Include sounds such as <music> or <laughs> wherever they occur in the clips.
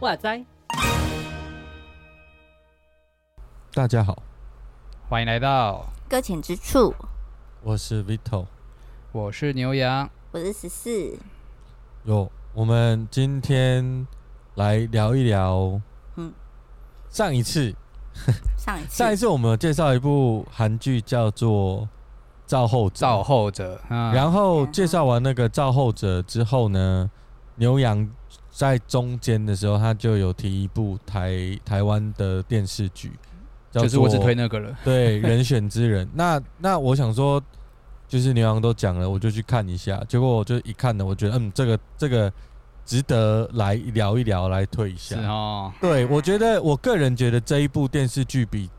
哇塞！大家好，欢迎来到搁浅之处。我是 Vito，我是牛羊，我是十四。有，我们今天来聊一聊。嗯，上一次，<laughs> 上一次，上一次我们有介绍一部韩剧，叫做《造后者》。造后者。嗯、然后介绍完那个《造后者》之后呢，牛羊。在中间的时候，他就有提一部台台湾的电视剧，就是我只推那个了。对，人选之人。<laughs> 那那我想说，就是牛羊都讲了，我就去看一下。结果我就一看呢，我觉得嗯，这个这个值得来聊一聊，来推一下。是哦。对，我觉得我个人觉得这一部电视剧比《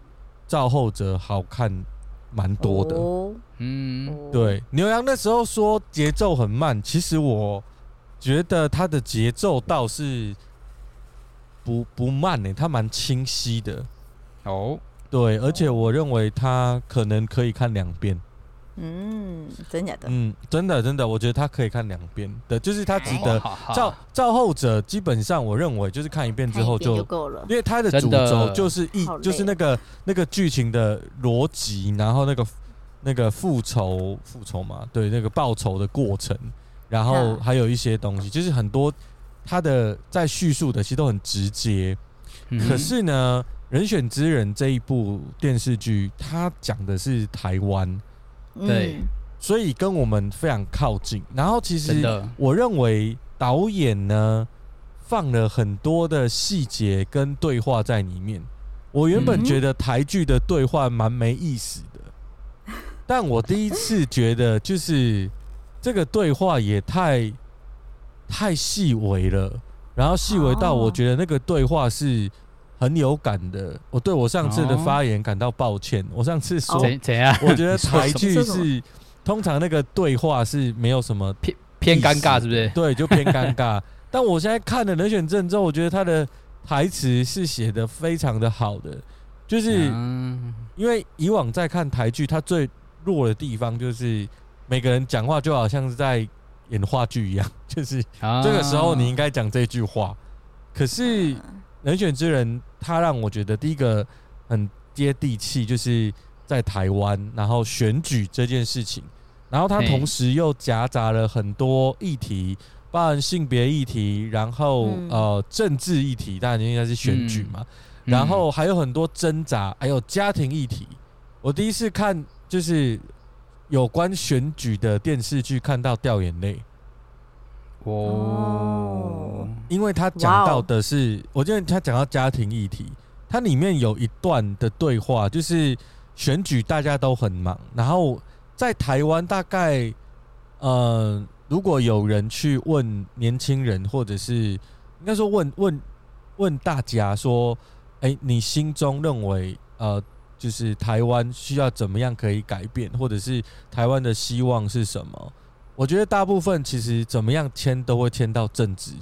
赵后者》好看蛮多的。哦、嗯，对。牛羊那时候说节奏很慢，其实我。觉得它的节奏倒是不不慢呢、欸，它蛮清晰的。哦，对，而且我认为它可能可以看两遍。嗯，真假的？嗯，真的真的，我觉得他可以看两遍的，就是他值得。造、哦、造后者基本上我认为就是看一遍之后就够了，因为他的主轴就是一就是那个那个剧情的逻辑，然后那个那个复仇复仇嘛，对，那个报仇的过程。然后还有一些东西，就是很多他的在叙述的其实都很直接，嗯、可是呢，《人选之人》这一部电视剧，它讲的是台湾，对、嗯，所以跟我们非常靠近。然后其实我认为导演呢放了很多的细节跟对话在里面。我原本觉得台剧的对话蛮没意思的，嗯、<laughs> 但我第一次觉得就是。这个对话也太太细微了，然后细微到我觉得那个对话是很有感的。我对我上次的发言感到抱歉。我上次说怎样？我觉得台剧是 <laughs> 通常那个对话是没有什么偏偏尴尬，是不是？对，就偏尴尬。<laughs> 但我现在看了《人选证》之后，我觉得他的台词是写的非常的好的，就是因为以往在看台剧，他最弱的地方就是。每个人讲话就好像是在演话剧一样，<laughs> 就是这个时候你应该讲这句话。可是人选之人，他让我觉得第一个很接地气，就是在台湾，然后选举这件事情，然后他同时又夹杂了很多议题，包含性别议题，然后呃政治议题，当然应该是选举嘛，然后还有很多挣扎，还有家庭议题。我第一次看就是。有关选举的电视剧看到掉眼泪哦，因为他讲到的是，我觉得他讲到家庭议题，它里面有一段的对话，就是选举大家都很忙，然后在台湾大概，呃，如果有人去问年轻人，或者是应该说问问问大家说，哎，你心中认为呃？就是台湾需要怎么样可以改变，或者是台湾的希望是什么？我觉得大部分其实怎么样签都会签到政治，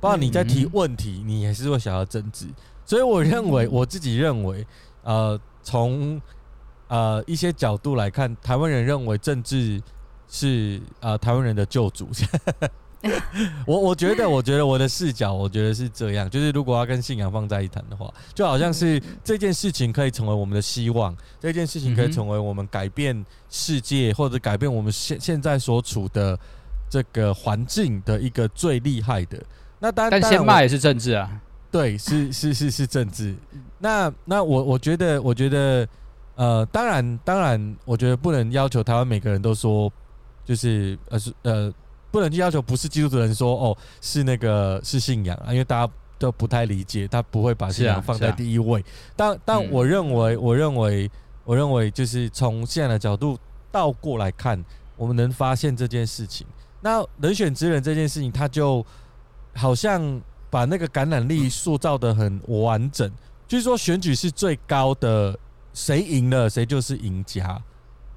包括你在提问题，你也是会想要政治。所以我认为，我自己认为，呃，从呃一些角度来看，台湾人认为政治是呃台湾人的救主。<laughs> 我我觉得，<laughs> 我觉得我的视角，我觉得是这样，就是如果要跟信仰放在一谈的话，就好像是这件事情可以成为我们的希望，这件事情可以成为我们改变世界或者改变我们现现在所处的这个环境的一个最厉害的。那当然，但先骂也是政治啊，对，是是是是政治。那那我我觉得，我觉得，呃，当然当然，我觉得不能要求台湾每个人都说，就是呃是呃。不能去要求不是基督徒的人说哦，是那个是信仰啊，因为大家都不太理解，他不会把信仰放在第一位。但但我认为，我认为，我认为就是从现在的角度倒过来看，我们能发现这件事情。那人选之人这件事情，他就好像把那个感染力塑造的很完整，就是说选举是最高的，谁赢了谁就是赢家。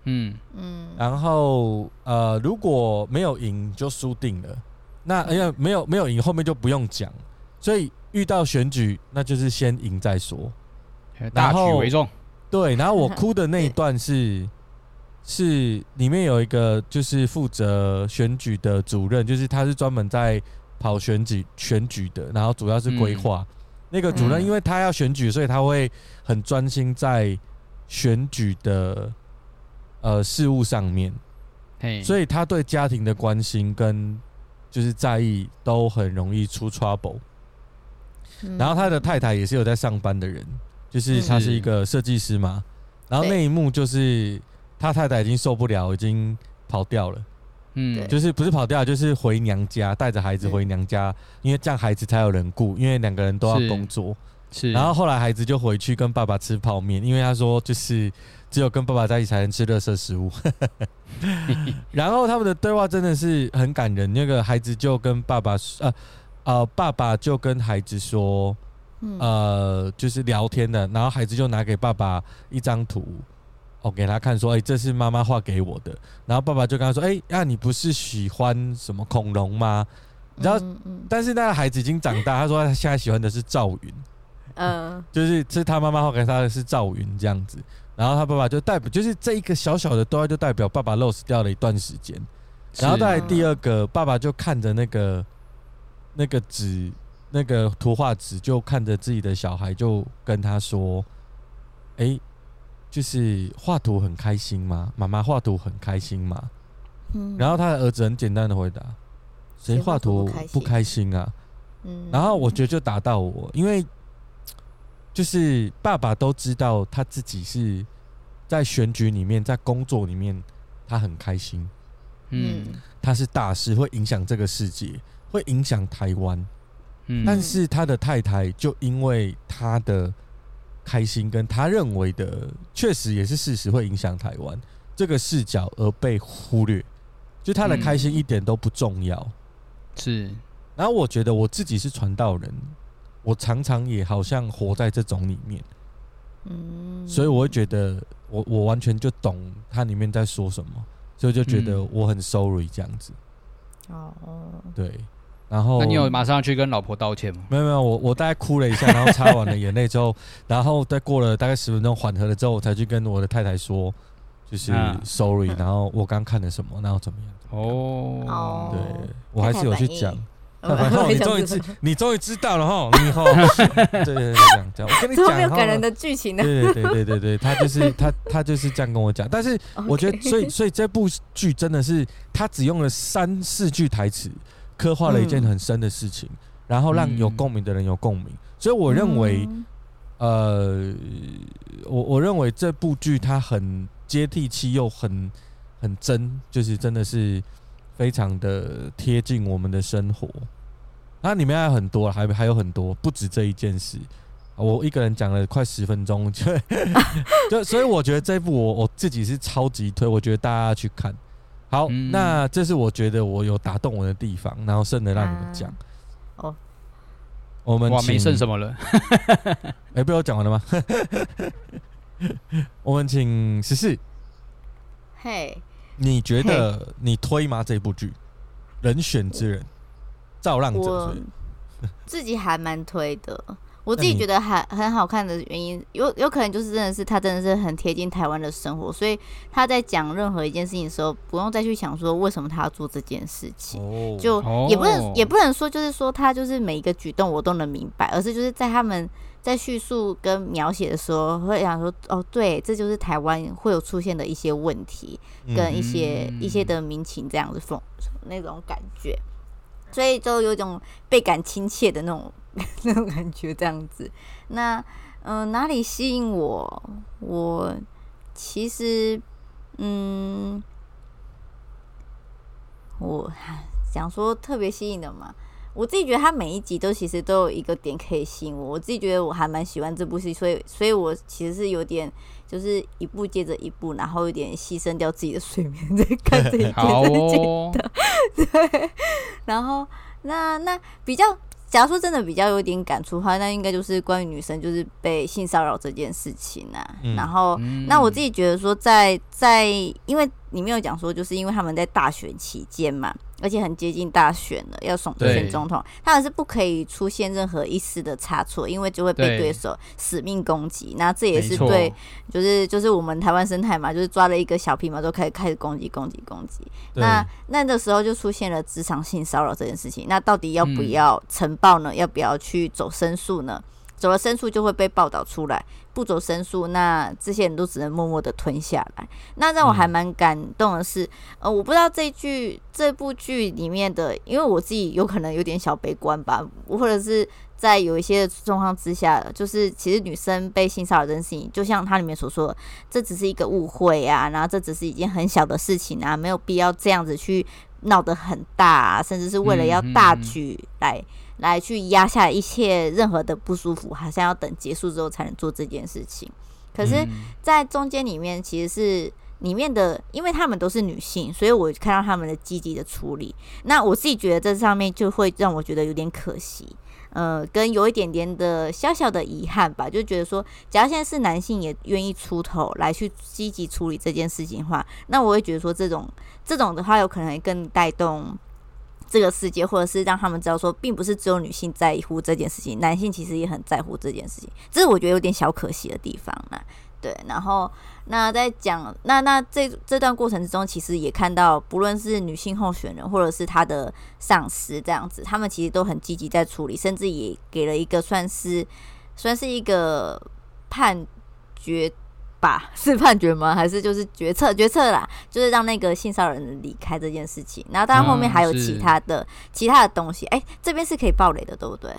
嗯嗯，然后呃，如果没有赢就输定了，那因为没有没有赢，后面就不用讲。所以遇到选举，那就是先赢再说，大局为重。对，<laughs> 然后我哭的那一段是是里面有一个就是负责选举的主任，就是他是专门在跑选举选举的，然后主要是规划。嗯、那个主任，因为他要选举，所以他会很专心在选举的呃事务上面。所以他对家庭的关心跟就是在意都很容易出 trouble。然后他的太太也是有在上班的人。就是他是一个设计师嘛，然后那一幕就是他太太已经受不了，已经跑掉了。嗯，就是不是跑掉，就是回娘家，带着孩子回娘家，因为这样孩子才有人顾，因为两个人都要工作。是，然后后来孩子就回去跟爸爸吃泡面，因为他说就是只有跟爸爸在一起才能吃热色食物。<laughs> 然后他们的对话真的是很感人，那个孩子就跟爸爸呃呃，爸爸就跟孩子说。呃，就是聊天的，然后孩子就拿给爸爸一张图，哦，给他看说，哎、欸，这是妈妈画给我的。然后爸爸就跟他说，哎、欸，那、啊、你不是喜欢什么恐龙吗？然后，但是那个孩子已经长大，他说他现在喜欢的是赵云，嗯，就是是他妈妈画给他的是赵云这样子。然后他爸爸就代表，就是这一个小小的对话就代表爸爸 lost 掉了一段时间。然后再来第二个，爸爸就看着那个那个纸。那个图画纸就看着自己的小孩，就跟他说：“哎、欸，就是画图很开心吗？妈妈画图很开心吗？”嗯，然后他的儿子很简单的回答：“谁画图不开心啊？”嗯，然后我觉得就打到我，因为就是爸爸都知道他自己是在选举里面，在工作里面他很开心，嗯，他是大事，会影响这个世界，会影响台湾。嗯但是他的太太就因为他的开心跟他认为的确实也是事实，会影响台湾这个视角而被忽略，就他的开心一点都不重要。是，然后我觉得我自己是传道人，我常常也好像活在这种里面。嗯，所以我会觉得我我完全就懂他里面在说什么，所以就觉得我很 sorry 这样子。哦，对。然后，那你有马上去跟老婆道歉吗？没有没有，我我大概哭了一下，然后擦完了眼泪之后，<laughs> 然后再过了大概十分钟缓和了之后，我才去跟我的太太说，就是 sorry，然后我刚看了什么，然后怎么样？哦，对，我还是有去讲。然后你终于知，你终于知道了哈，你以后对对对，这样这样，我跟你讲，没有感人的剧情呢。对对对对对，他就是他他就是这样跟我讲，但是我觉得，所以所以这部剧真的是他只用了三四句台词。刻画了一件很深的事情，嗯、然后让有共鸣的人有共鸣，嗯、所以我认为，嗯、呃，我我认为这部剧它很接地气又很很真，就是真的是非常的贴近我们的生活。那里面还有很多，还还有很多，不止这一件事。我一个人讲了快十分钟，就 <laughs> 就所以我觉得这部我我自己是超级推，我觉得大家去看。好，嗯、那这是我觉得我有打动我的地方，然后剩的让你们讲。啊、哦，我们哇，没剩什么了。<laughs> 哎、欸，被我讲完了吗？<laughs> 我们请十四。嘿，你觉得你推吗？这部剧《人选之人》造浪者，我 <laughs> 自己还蛮推的。我自己觉得还很好看的原因，有有可能就是真的是他真的是很贴近台湾的生活，所以他在讲任何一件事情的时候，不用再去想说为什么他要做这件事情，就也不能也不能说就是说他就是每一个举动我都能明白，而是就是在他们在叙述跟描写的时候，会想说哦，对，这就是台湾会有出现的一些问题跟一些一些的民情这样子风那种感觉，所以就有一种倍感亲切的那种。<laughs> 那种感觉这样子，那嗯、呃，哪里吸引我？我其实嗯，我想说特别吸引的嘛，我自己觉得他每一集都其实都有一个点可以吸引我。我自己觉得我还蛮喜欢这部戏，所以所以我其实是有点就是一部接着一部，然后有点牺牲掉自己的睡眠在 <laughs> 看这一件事情的。<laughs> 对，然后那那比较。假如说真的比较有点感触的话，那应该就是关于女生就是被性骚扰这件事情啊。嗯、然后，嗯、那我自己觉得说在，在在因为里面有讲说，就是因为他们在大选期间嘛，而且很接近大选了，要选选总统，他们是不可以出现任何一丝的差错，因为就会被对手死命攻击。那这也是对，就是就是我们台湾生态嘛，就是抓了一个小皮毛就开始开始攻击攻击攻击。那那的时候就出现了职场性骚扰这件事情。那到底要不要呈报呢？嗯、要不要去走申诉呢？走了申诉就会被报道出来，不走申诉，那这些人都只能默默的吞下来。那让我还蛮感动的是，呃，我不知道这剧这部剧里面的，因为我自己有可能有点小悲观吧，或者是在有一些状况之下，就是其实女生被性骚扰这件事情，就像它里面所说的，这只是一个误会啊，然后这只是一件很小的事情啊，没有必要这样子去闹得很大啊，甚至是为了要大局来。来去压下一切任何的不舒服，好像要等结束之后才能做这件事情。可是，在中间里面，其实是里面的，因为他们都是女性，所以我看到他们的积极的处理。那我自己觉得这上面就会让我觉得有点可惜，呃，跟有一点点的小小的遗憾吧。就觉得说，假如现在是男性也愿意出头来去积极处理这件事情的话，那我会觉得说，这种这种的话，有可能会更带动。这个世界，或者是让他们知道说，并不是只有女性在乎这件事情，男性其实也很在乎这件事情，这是我觉得有点小可惜的地方嘛。对，然后那在讲那那这这段过程之中，其实也看到，不论是女性候选人，或者是他的上司这样子，他们其实都很积极在处理，甚至也给了一个算是算是一个判决。吧，<laughs> 是判决吗？还是就是决策？决策啦，就是让那个性骚扰人离开这件事情。然后当然后面还有其他的、嗯、其他的东西。哎、欸，这边是可以爆雷的，对不对？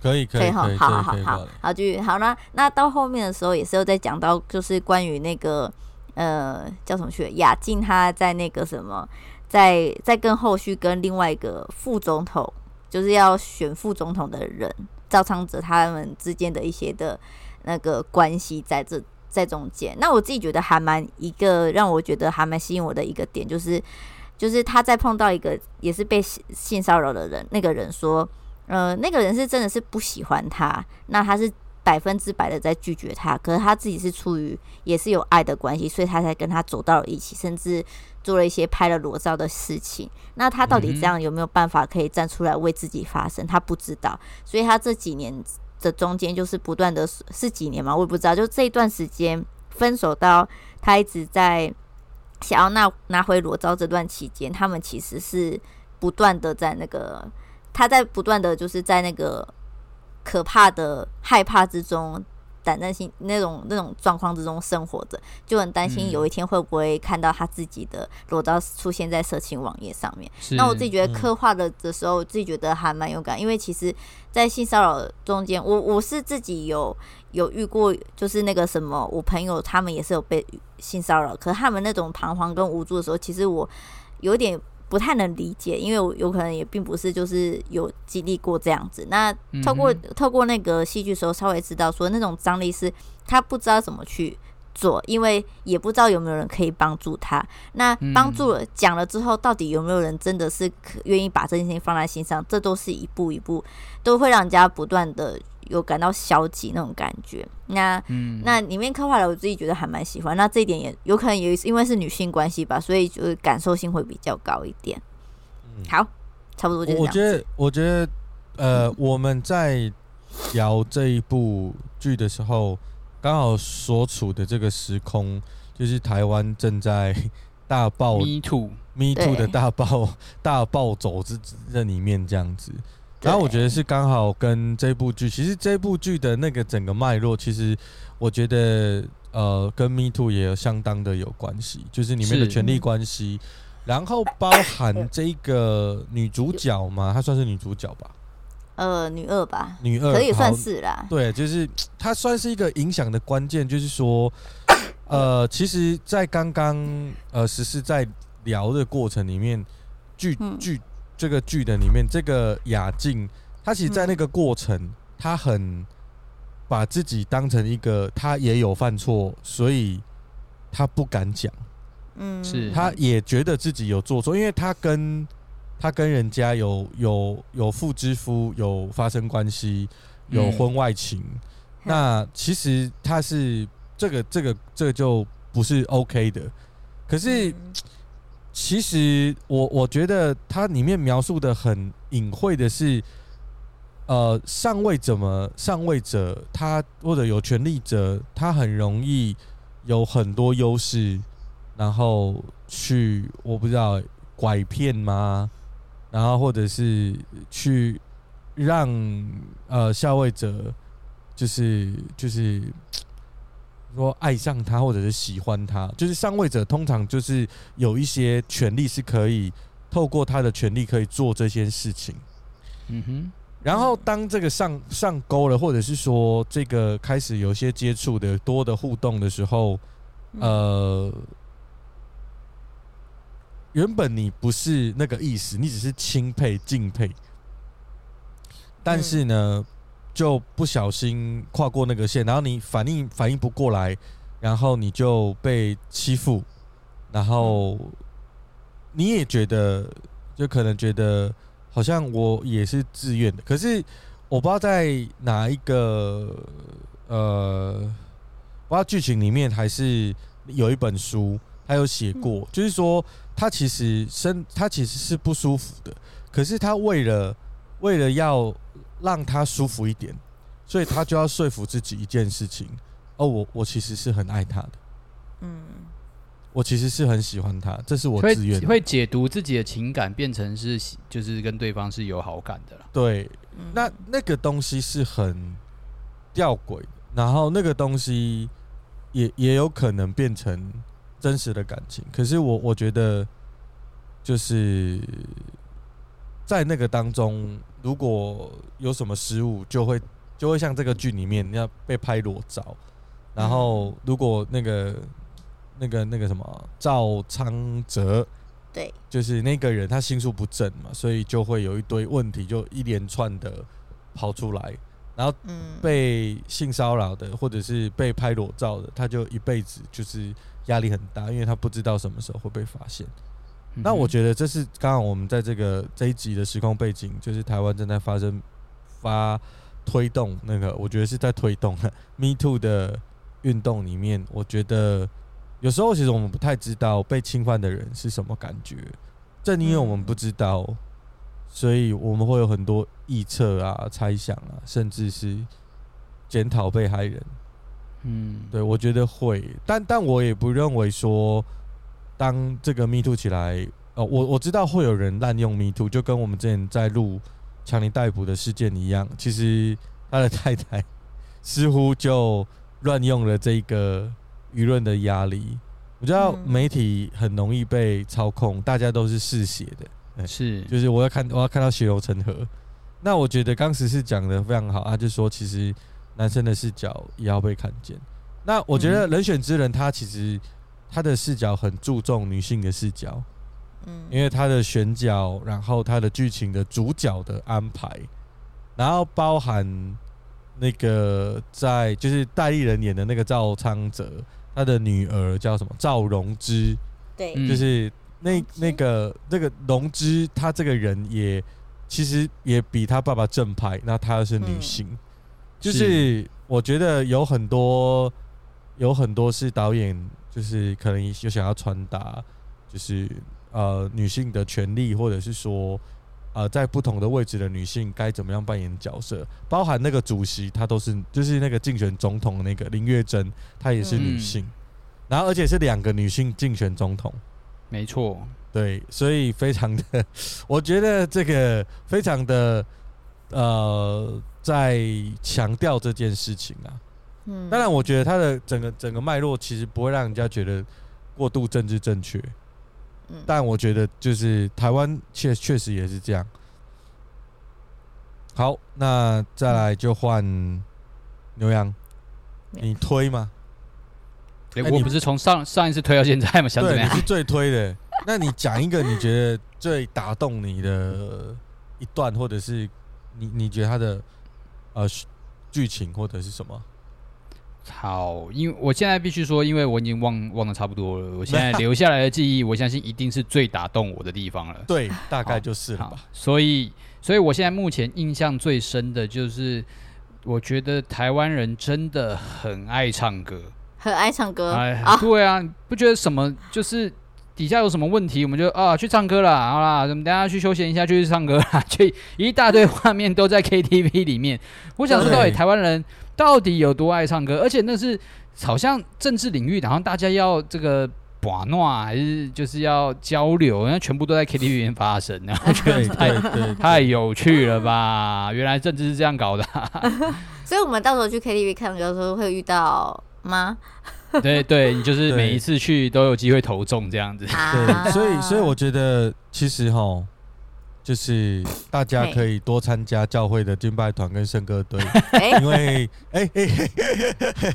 可以，可以，好好好好好，好，继续好。那那到后面的时候，也是有在讲到，就是关于那个呃叫什么去雅静，他在那个什么，在在跟后续跟另外一个副总统，就是要选副总统的人赵昌泽他们之间的一些的那个关系在这。在中间，那我自己觉得还蛮一个让我觉得还蛮吸引我的一个点，就是就是他在碰到一个也是被性骚扰的人，那个人说，呃，那个人是真的是不喜欢他，那他是百分之百的在拒绝他，可是他自己是出于也是有爱的关系，所以他才跟他走到了一起，甚至做了一些拍了裸照的事情。那他到底这样有没有办法可以站出来为自己发声？他不知道，所以他这几年。这中间就是不断的是几年嘛，我也不知道。就这一段时间分手到他一直在想要拿拿回裸照这段期间，他们其实是不断的在那个他在不断的就是在那个可怕的害怕之中。胆战心那种那种状况之中生活着，就很担心有一天会不会看到他自己的裸照出现在色情网页上面。那我自己觉得刻画的的时候，自己觉得还蛮有感，因为其实，在性骚扰中间，我我是自己有有遇过，就是那个什么，我朋友他们也是有被性骚扰，可是他们那种彷徨跟无助的时候，其实我有点。不太能理解，因为我有可能也并不是就是有经历过这样子。那透过透过那个戏剧时候，稍微知道说那种张力是他不知道怎么去做，因为也不知道有没有人可以帮助他。那帮助了讲了之后，到底有没有人真的是愿意把这件事情放在心上？这都是一步一步，都会让人家不断的。有感到消极那种感觉，那、嗯、那里面刻画的我自己觉得还蛮喜欢，那这一点也有可能也因为是女性关系吧，所以就是感受性会比较高一点。嗯、好，差不多就这样。我觉得，我觉得，呃，我们在聊这一部剧的时候，刚好所处的这个时空，就是台湾正在大暴 Me Too Me Too 的大暴大暴走之这里面这样子。然后我觉得是刚好跟这部剧，其实这部剧的那个整个脉络，其实我觉得呃跟 Me Too 也有相当的有关系，就是里面的权力关系，然后包含这个女主角嘛，她算是女主角吧？呃，女二吧，女二可以算是啦。对，就是她算是一个影响的关键，就是说，呃，其实，在刚刚呃实施在聊的过程里面，剧剧。嗯这个剧的里面，这个雅静，她其实，在那个过程，她很把自己当成一个，她也有犯错，所以她不敢讲。嗯，是，她也觉得自己有做错，因为她跟她跟人家有有有妇之夫有发生关系，有婚外情。那其实她是这个这个这个就不是 OK 的。可是。其实我我觉得它里面描述的很隐晦的是，呃，上位者么上位者他或者有权力者，他很容易有很多优势，然后去我不知道拐骗吗？然后或者是去让呃下位者就是就是。说爱上他，或者是喜欢他，就是上位者通常就是有一些权利是可以透过他的权利可以做这些事情。嗯哼。然后当这个上上钩了，或者是说这个开始有些接触的多的互动的时候，呃，原本你不是那个意思，你只是钦佩敬佩，但是呢。就不小心跨过那个线，然后你反应反应不过来，然后你就被欺负，然后你也觉得，就可能觉得好像我也是自愿的，可是我不知道在哪一个呃，不知道剧情里面还是有一本书，他有写过，就是说他其实身他其实是不舒服的，可是他为了为了要。让他舒服一点，所以他就要说服自己一件事情：哦，我我其实是很爱他的，嗯，我其实是很喜欢他，这是我自愿的。会解读自己的情感变成是就是跟对方是有好感的了。对，那那个东西是很吊诡，然后那个东西也也有可能变成真实的感情。可是我我觉得就是。在那个当中，如果有什么失误，就会就会像这个剧里面要被拍裸照。然后，如果那个那个那个什么赵昌泽，对，就是那个人他心术不正嘛，所以就会有一堆问题就一连串的跑出来。然后被性骚扰的或者是被拍裸照的，他就一辈子就是压力很大，因为他不知道什么时候会被发现。那我觉得这是刚刚我们在这个这一集的时空背景，就是台湾正在发生发推动那个，我觉得是在推动 <laughs> Me Too 的运动里面。我觉得有时候其实我们不太知道被侵犯的人是什么感觉，正因为我们不知道，所以我们会有很多臆测啊、猜想啊，甚至是检讨被害人。嗯，对，我觉得会，但但我也不认为说。当这个 Me Too 起来，哦，我我知道会有人滥用 Me Too，就跟我们之前在录强尼逮捕的事件一样。其实他的太太似乎就乱用了这个舆论的压力。我知道媒体很容易被操控，大家都是嗜血的，是，就是我要看我要看到血流成河。那我觉得当时是讲的非常好，他就说其实男生的视角也要被看见。那我觉得人选之人他其实。他的视角很注重女性的视角，嗯，因为他的选角，然后他的剧情的主角的安排，然后包含那个在就是代理人演的那个赵昌泽，他的女儿叫什么？赵荣之，对，就是那那个那个荣之，她这个人也其实也比他爸爸正派，那她是女性，嗯，就是我觉得有很多有很多是导演。就是可能有想要传达，就是呃女性的权利，或者是说呃在不同的位置的女性该怎么样扮演角色，包含那个主席，她都是就是那个竞选总统那个林月珍，她也是女性，嗯、然后而且是两个女性竞选总统，没错，对，所以非常的，<laughs> 我觉得这个非常的呃在强调这件事情啊。嗯，当然，我觉得他的整个整个脉络其实不会让人家觉得过度政治正确。嗯，但我觉得就是台湾确确实也是这样。好，那再来就换牛羊，你推吗？欸、我不是从上上一次推到现在吗？想怎么样？你是最推的。那你讲一个你觉得最打动你的一段，或者是你你觉得他的呃剧情或者是什么？好，因为我现在必须说，因为我已经忘忘的差不多了。我现在留下来的记忆，我相信一定是最打动我的地方了。对，大概就是了吧。所以，所以我现在目前印象最深的就是，我觉得台湾人真的很爱唱歌，很爱唱歌。哎，对啊，不觉得什么就是底下有什么问题，我们就啊去唱歌啦，好啦，我们等下去休闲一下，就去唱歌啦，<laughs> 去一大堆画面都在 KTV 里面。我想说，到底台湾人到底有多爱唱歌？而且那是好像政治领域，好像大家要这个把闹，还是就是要交流，那全部都在 <laughs> KTV 里面发生，然后觉得太太有趣了吧？原来政治是这样搞的，<laughs> 所以我们到时候去 KTV 看歌的时候会遇到吗？对对，你就是每一次去都有机会投中这样子。对，所以所以我觉得其实哈，就是大家可以多参加教会的敬拜团跟圣歌队，<laughs> 因为哎哎，<laughs>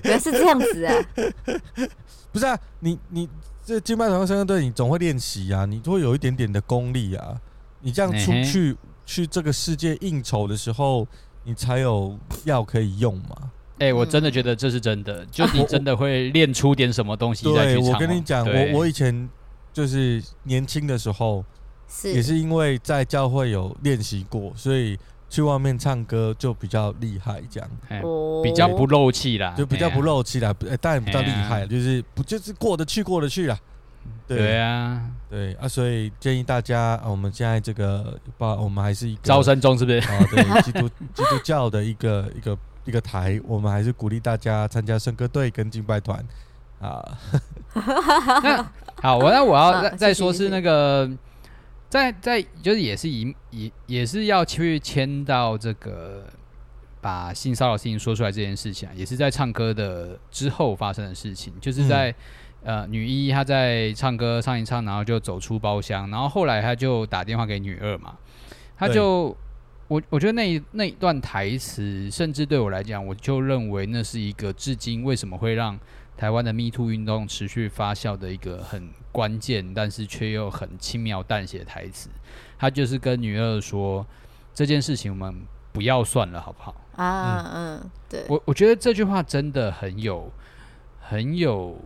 原来是这样子啊！<laughs> 不是啊，你你这敬拜团跟圣歌队，你总会练习啊，你都会有一点点的功力啊。你这样出去去这个世界应酬的时候，你才有药可以用嘛。哎、欸，我真的觉得这是真的，嗯、就你真的会练出点什么东西再去唱。对，我跟你讲，我我以前就是年轻的时候，是也是因为在教会有练习过，所以去外面唱歌就比较厉害，这样、欸，比较不漏气啦，就比较不漏气啦。当然比较厉害，就是不就是过得去过得去啦。对，对啊，对啊，所以建议大家，啊、我们现在这个把，我们还是一个招生中，是不是？啊，对，<laughs> 基督基督教的一个一个。一个台，我们还是鼓励大家参加圣歌队跟敬拜团啊。<laughs> 好，我那我要再再说是那个，在在就是也是以也也是要去签到这个把性骚扰事情说出来这件事情，也是在唱歌的之后发生的事情，就是在呃女一她在唱歌唱一唱，然后就走出包厢，然后后来她就打电话给女二嘛，她就。我我觉得那一那一段台词，甚至对我来讲，我就认为那是一个至今为什么会让台湾的 Me Too 运动持续发酵的一个很关键，但是却又很轻描淡写的台词。他就是跟女二说这件事情，我们不要算了，好不好？啊，嗯，嗯，对。我我觉得这句话真的很有很有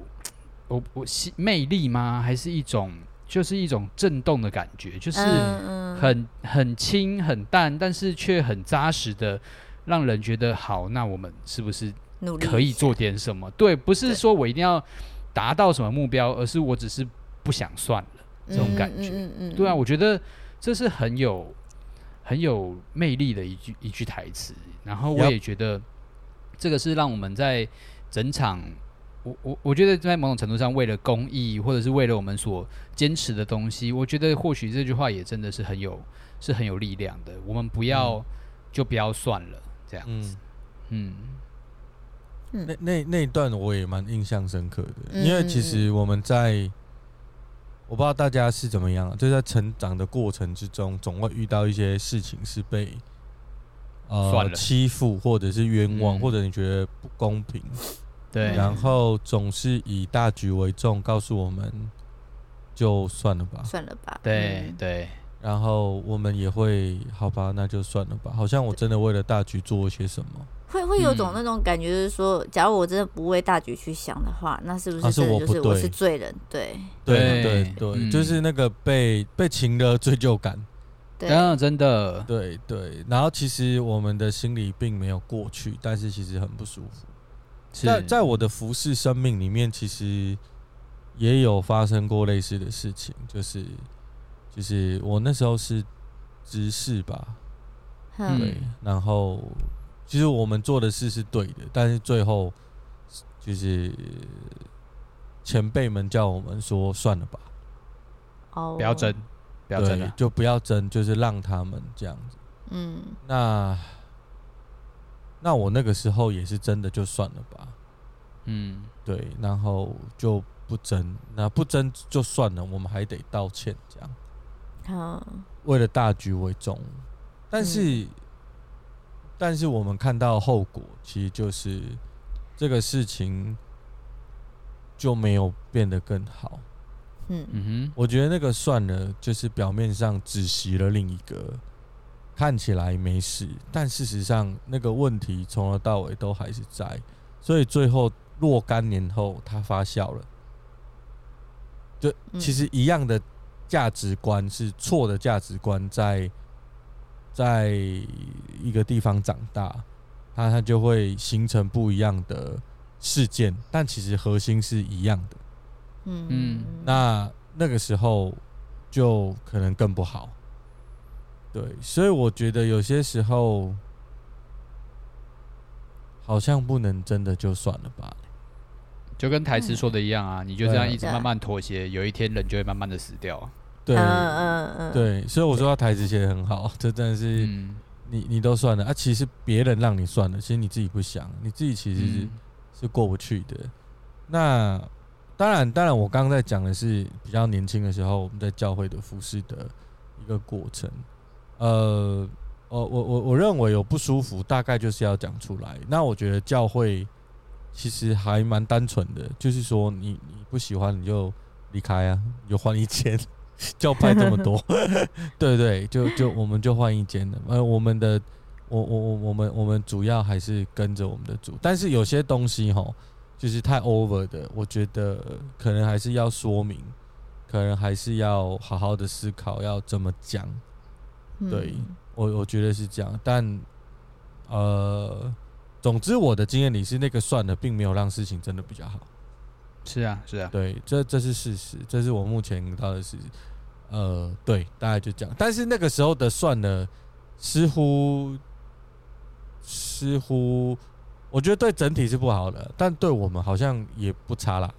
我我魅力吗？还是一种？就是一种震动的感觉，就是很很轻很淡，但是却很扎实的，让人觉得好。那我们是不是可以做点什么？对，不是说我一定要达到什么目标，而是我只是不想算了这种感觉。嗯嗯，对啊，我觉得这是很有很有魅力的一句一句台词。然后我也觉得这个是让我们在整场。我我我觉得在某种程度上，为了公益，或者是为了我们所坚持的东西，我觉得或许这句话也真的是很有是很有力量的。我们不要、嗯、就不要算了，这样子。嗯，嗯那那那一段我也蛮印象深刻的，嗯、因为其实我们在我不知道大家是怎么样，就在成长的过程之中，总会遇到一些事情是被呃欺负，或者是冤枉，嗯、或者你觉得不公平。对，然后总是以大局为重，告诉我们就算了吧，算了吧。对对，然后我们也会好吧，那就算了吧。好像我真的为了大局做了些什么，会会有种那种感觉，就是说，假如我真的不为大局去想的话，那是不是真的就是我是罪人？对对对对，就是那个被被情的罪疚感。对，真的，对对。然后其实我们的心里并没有过去，但是其实很不舒服。在在我的服侍生命里面，其实也有发生过类似的事情，就是就是我那时候是执事吧，嗯、对，然后其实我们做的事是对的，但是最后就是前辈们叫我们说算了吧，哦，不要争，不要争了，就不要争，就是让他们这样子，嗯，那。那我那个时候也是真的就算了吧，嗯，对，然后就不争，那不争就算了，我们还得道歉，这样，好，为了大局为重，但是，嗯、但是我们看到后果，其实就是这个事情就没有变得更好，嗯嗯哼，我觉得那个算了，就是表面上只袭了另一个。看起来没事，但事实上那个问题从头到尾都还是在，所以最后若干年后它发酵了。就其实一样的价值观是错的价值观，在在一个地方长大，它它就会形成不一样的事件，但其实核心是一样的。嗯嗯，那那个时候就可能更不好。对，所以我觉得有些时候好像不能真的就算了吧。就跟台词说的一样啊，你就这样一直慢慢妥协，有一天人就会慢慢的死掉。对，嗯嗯对，所以我说他台词写的很好，<laughs> 这真的是你你都算了啊，其实别人让你算了，其实你自己不想，你自己其实是是过不去的。那当然，当然，我刚刚在讲的是比较年轻的时候，我们在教会的服侍的一个过程。呃，我我我我认为有不舒服，大概就是要讲出来。那我觉得教会。其实还蛮单纯的，就是说你你不喜欢你就离开啊，你就换一间，<laughs> 教派这么多，<laughs> 对对，就就我们就换一间了。呃，我们的我我我我们我们主要还是跟着我们的主，但是有些东西哈，就是太 over 的，我觉得可能还是要说明，可能还是要好好的思考要怎么讲。对，我我觉得是这样，但呃。总之，我的经验里是那个算了，并没有让事情真的比较好。是啊，是啊，对，这这是事实，这是我目前遇到的事实。呃，对，大概就这样。但是那个时候的算呢，似乎似乎，我觉得对整体是不好的，但对我们好像也不差啦。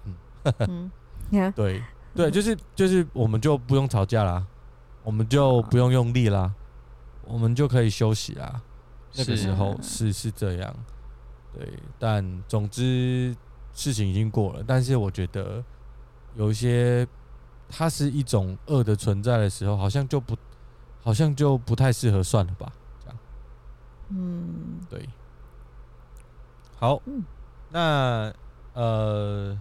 嗯，嗯对对，就是就是，我们就不用吵架啦，我们就不用用力啦，我们就可以休息啦。那个时候是是这样。对，但总之事情已经过了。但是我觉得有一些，它是一种恶的存在的时候，好像就不，好像就不太适合算了吧，这样。嗯，对。好，那呃，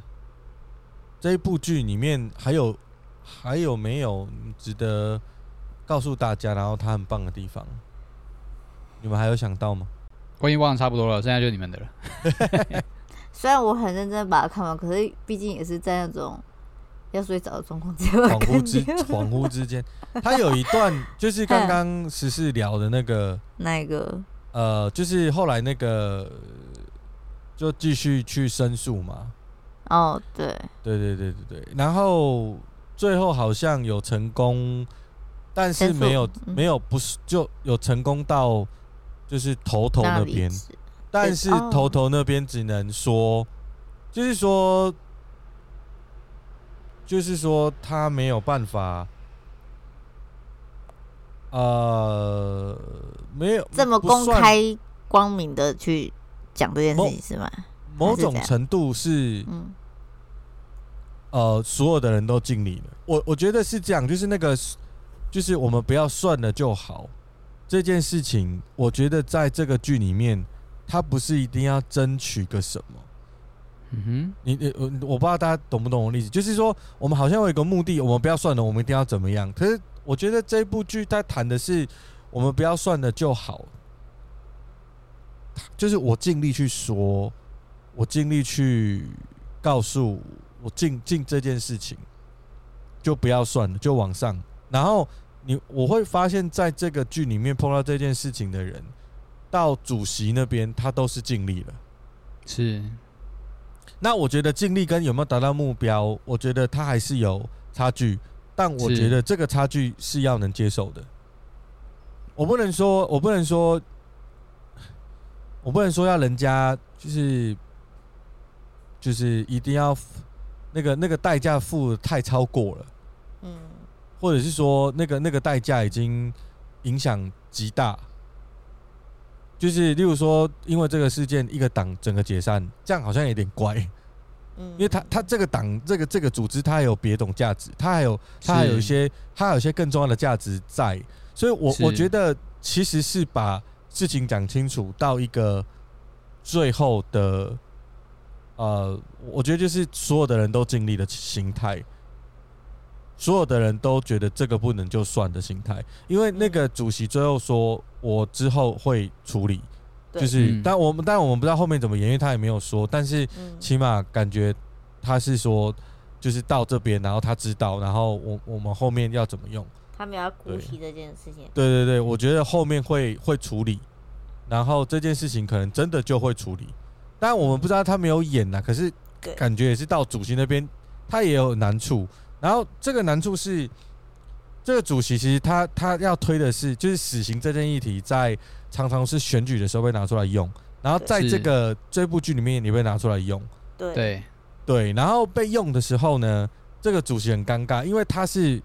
这一部剧里面还有还有没有值得告诉大家，然后它很棒的地方？你们还有想到吗？关于忘的差不多了，剩下就你们的了。<laughs> 虽然我很认真把它看完，可是毕竟也是在那种要睡着的状况之下，恍惚之恍惚之间，他有一段就是刚刚十四聊的那个那一个？呃，就是后来那个就继续去申诉嘛。哦，对，对对对对对，然后最后好像有成功，但是没有没有不是就有成功到。就是头头那边，但是头头那边只能说，就是说，就是说他没有办法，呃，没有这么公开光明的去讲这件事情是吗？某种程度是，嗯，呃，所有的人都尽力了。我我觉得是这样，就是那个，就是我们不要算了就好。这件事情，我觉得在这个剧里面，他不是一定要争取个什么。嗯哼，你你我我不知道大家懂不懂我的意思，就是说，我们好像有一个目的，我们不要算了，我们一定要怎么样？可是我觉得这部剧它谈的是，我们不要算了就好。就是我尽力去说，我尽力去告诉我尽尽这件事情，就不要算了，就往上，然后。你我会发现，在这个剧里面碰到这件事情的人，到主席那边，他都是尽力了。是。那我觉得尽力跟有没有达到目标，我觉得他还是有差距。但我觉得这个差距是要能接受的。我不能说，我不能说，我不能说要人家就是就是一定要那个那个代价付太超过了。嗯。或者是说，那个那个代价已经影响极大，就是例如说，因为这个事件，一个党整个解散，这样好像有点怪，嗯，因为他他这个党这个这个组织，它还有别种价值，它还有它还有一些它还有一些更重要的价值在，所以我我觉得其实是把事情讲清楚到一个最后的，呃，我觉得就是所有的人都尽力的心态。所有的人都觉得这个不能就算的心态，因为那个主席最后说，我之后会处理，就是，但我们但我们不知道后面怎么演，因为他也没有说，但是起码感觉他是说，就是到这边，然后他知道，然后我我们后面要怎么用，他们要姑息这件事情。对对对，我觉得后面会会处理，然后这件事情可能真的就会处理，但我们不知道他没有演呐，可是感觉也是到主席那边，他也有难处。然后这个难处是，这个主席其实他他要推的是，就是死刑这件议题，在常常是选举的时候被拿出来用，然后在这个这部剧里面也被拿出来用。对。对。对，然后被用的时候呢，这个主席很尴尬，因为他是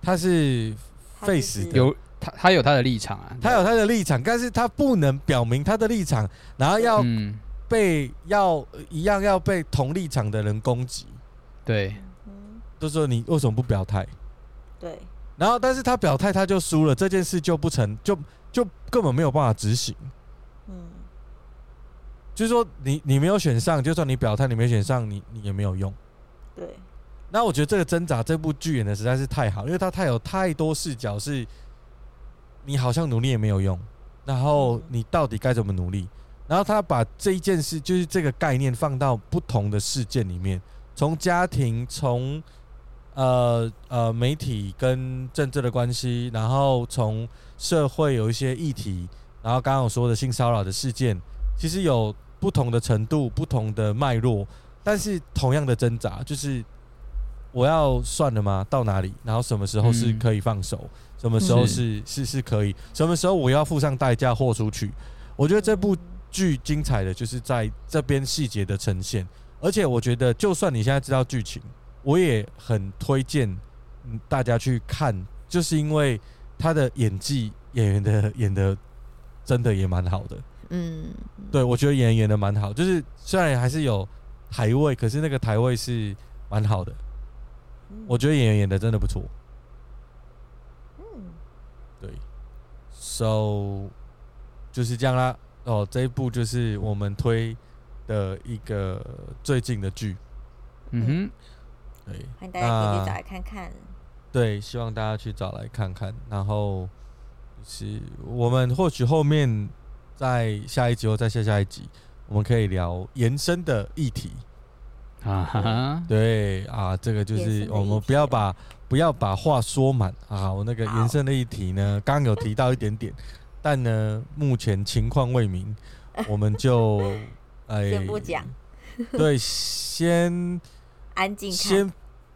他是废死的，有他他有他的立场啊，他有他的立场，但是他不能表明他的立场，然后要被要一样要被同立场的人攻击。对，就说你为什么不表态？对，然后但是他表态他就输了，这件事就不成就就根本没有办法执行。嗯就是说你，你你没有选上，就算你表态，你没选上，你你也没有用。对。那我觉得这个挣扎，这部剧演的实在是太好，因为它太有太多视角，是你好像努力也没有用，然后你到底该怎么努力？然后他把这一件事，就是这个概念放到不同的事件里面，从家庭，从呃呃媒体跟政治的关系，然后从社会有一些议题，然后刚刚我说的性骚扰的事件，其实有。不同的程度，不同的脉络，但是同样的挣扎，就是我要算了吗？到哪里？然后什么时候是可以放手？嗯、什么时候是是是可以？什么时候我要付上代价豁出去？我觉得这部剧精彩的就是在这边细节的呈现，而且我觉得就算你现在知道剧情，我也很推荐大家去看，就是因为他的演技，演员的演的真的也蛮好的。嗯，对，我觉得演员演的蛮好，就是虽然还是有台位，可是那个台位是蛮好的。我觉得演员演的真的不错。嗯，对，so 就是这样啦。哦，这一部就是我们推的一个最近的剧。嗯哼，对，欢迎大家可以去找来看看。对，希望大家去找来看看。然后是我们或许后面。在下一集或在下下一集，我们可以聊延伸的议题啊哈，对啊，这个就是我们不要把不要把话说满啊。我那个延伸的议题呢，刚刚有提到一点点，但呢，目前情况未明，我们就 <laughs> 哎先不讲，对，先安静，先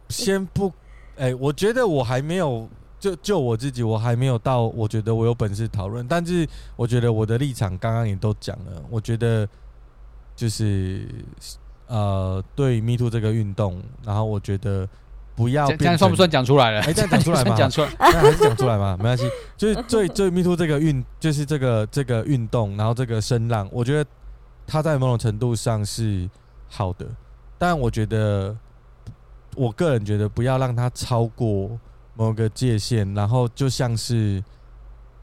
先不，哎，我觉得我还没有。就就我自己，我还没有到，我觉得我有本事讨论。但是我觉得我的立场刚刚也都讲了。我觉得就是呃，对 Me Too 这个运动，然后我觉得不要这样算不算讲出来了？哎，这样讲出来吗？<laughs> 讲出来，<laughs> 那还是讲出来吗？没关系。就是最最 Me Too 这个运，就是这个这个运动，然后这个声浪，我觉得它在某种程度上是好的。但我觉得，我个人觉得不要让它超过。某个界限，然后就像是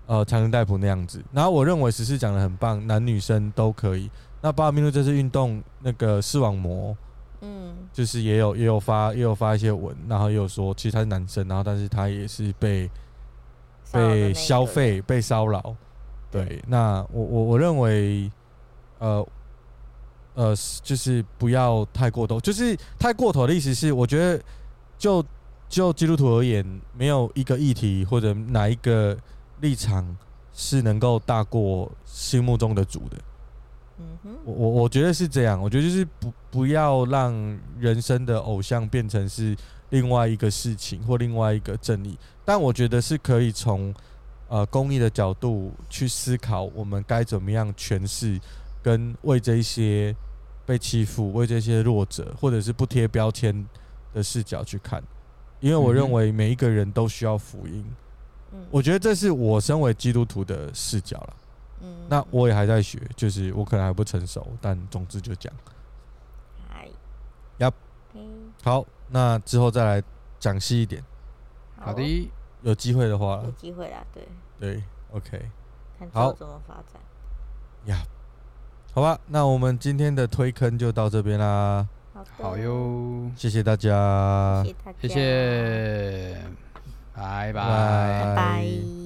呃强人逮捕那样子。然后我认为十四讲的很棒，男女生都可以。那八米路这次运动，那个视网膜，嗯，就是也有也有发也有发一些文，然后也有说其实他是男生，然后但是他也是被被消费被骚扰。对，那我我我认为呃呃就是不要太过头，就是太过头的意思是，我觉得就。就基督徒而言，没有一个议题或者哪一个立场是能够大过心目中的主的。嗯哼，我我我觉得是这样。我觉得就是不不要让人生的偶像变成是另外一个事情或另外一个正义。但我觉得是可以从呃公益的角度去思考，我们该怎么样诠释跟为这一些被欺负、为这些弱者，或者是不贴标签的视角去看。因为我认为每一个人都需要福音，嗯，我觉得这是我身为基督徒的视角了。嗯，那我也还在学，就是我可能还不成熟，但总之就讲。嗨，呀，好，那之后再来讲细一点。好的，有机会的话，有机会啦，对，对，OK，好，怎么发展？呀，好吧，那我们今天的推坑就到这边啦。好哟，谢谢大家，谢谢大家，谢谢，拜拜，拜拜。